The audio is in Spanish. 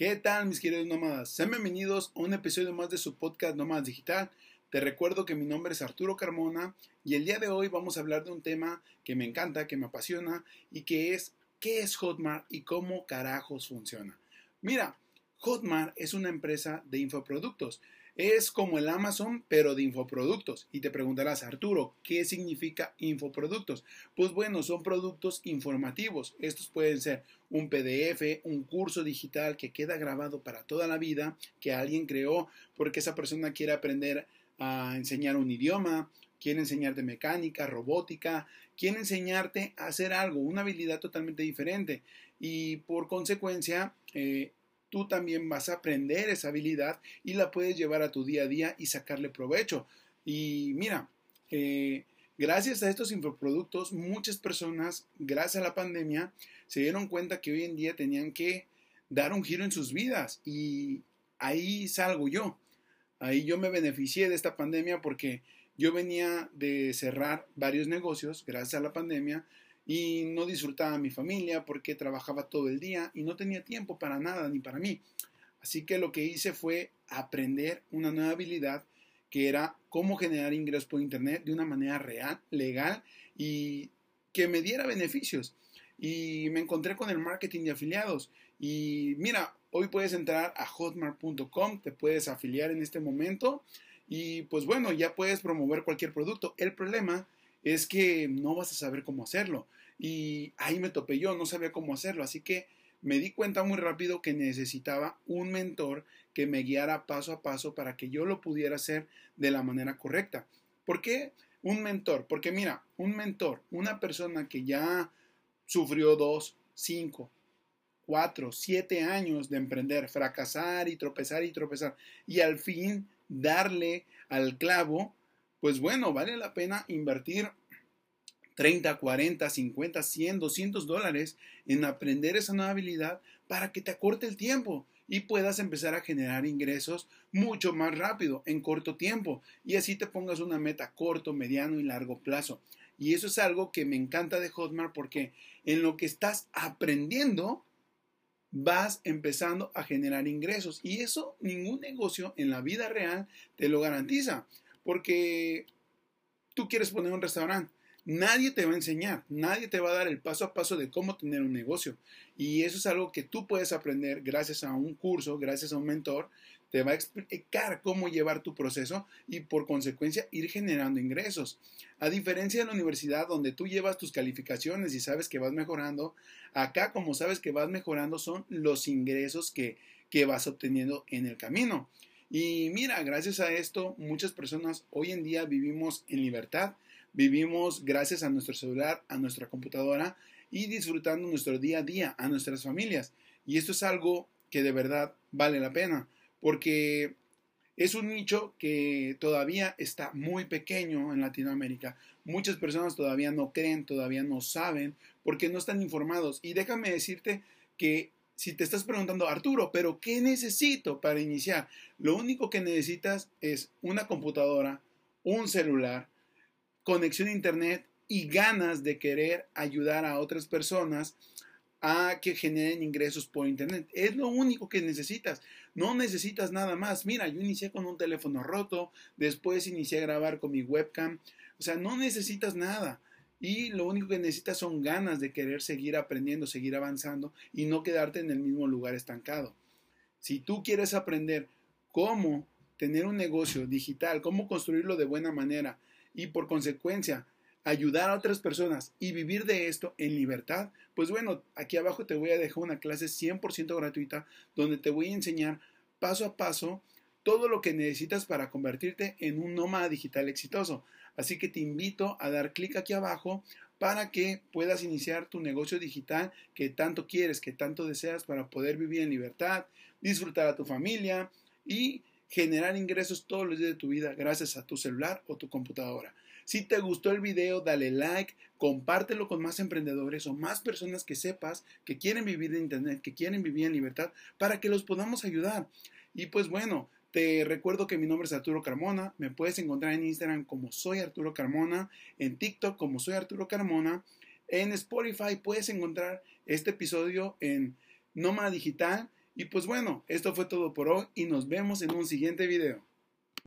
¿Qué tal mis queridos nómadas? Sean bienvenidos a un episodio más de su podcast Nómadas Digital. Te recuerdo que mi nombre es Arturo Carmona y el día de hoy vamos a hablar de un tema que me encanta, que me apasiona y que es ¿qué es Hotmart y cómo carajos funciona? Mira, Hotmart es una empresa de infoproductos. Es como el Amazon, pero de infoproductos. Y te preguntarás, Arturo, ¿qué significa infoproductos? Pues bueno, son productos informativos. Estos pueden ser un PDF, un curso digital que queda grabado para toda la vida, que alguien creó porque esa persona quiere aprender a enseñar un idioma, quiere enseñarte mecánica, robótica, quiere enseñarte a hacer algo, una habilidad totalmente diferente. Y por consecuencia, eh, tú también vas a aprender esa habilidad y la puedes llevar a tu día a día y sacarle provecho. Y mira, eh, gracias a estos infoproductos, muchas personas, gracias a la pandemia, se dieron cuenta que hoy en día tenían que dar un giro en sus vidas y ahí salgo yo. Ahí yo me beneficié de esta pandemia porque yo venía de cerrar varios negocios gracias a la pandemia y no disfrutaba mi familia porque trabajaba todo el día y no tenía tiempo para nada ni para mí. Así que lo que hice fue aprender una nueva habilidad que era cómo generar ingresos por internet de una manera real, legal y que me diera beneficios. Y me encontré con el marketing de afiliados. Y mira, hoy puedes entrar a hotmart.com, te puedes afiliar en este momento y pues bueno, ya puedes promover cualquier producto. El problema es que no vas a saber cómo hacerlo. Y ahí me topé yo, no sabía cómo hacerlo. Así que me di cuenta muy rápido que necesitaba un mentor que me guiara paso a paso para que yo lo pudiera hacer de la manera correcta. ¿Por qué un mentor? Porque mira, un mentor, una persona que ya sufrió dos, cinco, cuatro, siete años de emprender, fracasar y tropezar y tropezar, y al fin darle al clavo, pues bueno, vale la pena invertir 30, 40, 50, 100, 200 dólares en aprender esa nueva habilidad para que te acorte el tiempo y puedas empezar a generar ingresos mucho más rápido, en corto tiempo, y así te pongas una meta corto, mediano y largo plazo. Y eso es algo que me encanta de Hotmart porque en lo que estás aprendiendo, vas empezando a generar ingresos. Y eso ningún negocio en la vida real te lo garantiza. Porque tú quieres poner un restaurante. Nadie te va a enseñar, nadie te va a dar el paso a paso de cómo tener un negocio. Y eso es algo que tú puedes aprender gracias a un curso, gracias a un mentor. Te va a explicar cómo llevar tu proceso y por consecuencia ir generando ingresos. A diferencia de la universidad donde tú llevas tus calificaciones y sabes que vas mejorando, acá como sabes que vas mejorando son los ingresos que, que vas obteniendo en el camino. Y mira, gracias a esto muchas personas hoy en día vivimos en libertad, vivimos gracias a nuestro celular, a nuestra computadora y disfrutando nuestro día a día, a nuestras familias. Y esto es algo que de verdad vale la pena, porque es un nicho que todavía está muy pequeño en Latinoamérica. Muchas personas todavía no creen, todavía no saben, porque no están informados. Y déjame decirte que si te estás preguntando, Arturo, pero ¿qué necesito para iniciar? Lo único que necesitas es una computadora, un celular, conexión a Internet y ganas de querer ayudar a otras personas a que generen ingresos por Internet. Es lo único que necesitas. No necesitas nada más. Mira, yo inicié con un teléfono roto, después inicié a grabar con mi webcam. O sea, no necesitas nada. Y lo único que necesitas son ganas de querer seguir aprendiendo, seguir avanzando y no quedarte en el mismo lugar estancado. Si tú quieres aprender cómo tener un negocio digital, cómo construirlo de buena manera y por consecuencia ayudar a otras personas y vivir de esto en libertad, pues bueno, aquí abajo te voy a dejar una clase 100% gratuita donde te voy a enseñar paso a paso todo lo que necesitas para convertirte en un nómada digital exitoso. Así que te invito a dar clic aquí abajo para que puedas iniciar tu negocio digital que tanto quieres, que tanto deseas para poder vivir en libertad, disfrutar a tu familia y generar ingresos todos los días de tu vida gracias a tu celular o tu computadora. Si te gustó el video, dale like, compártelo con más emprendedores o más personas que sepas que quieren vivir de Internet, que quieren vivir en libertad, para que los podamos ayudar. Y pues bueno, te recuerdo que mi nombre es Arturo Carmona. Me puedes encontrar en Instagram como soy Arturo Carmona, en TikTok como soy Arturo Carmona. En Spotify puedes encontrar este episodio en Nómada Digital Y pues bueno, esto fue todo por hoy y nos vemos en un siguiente video.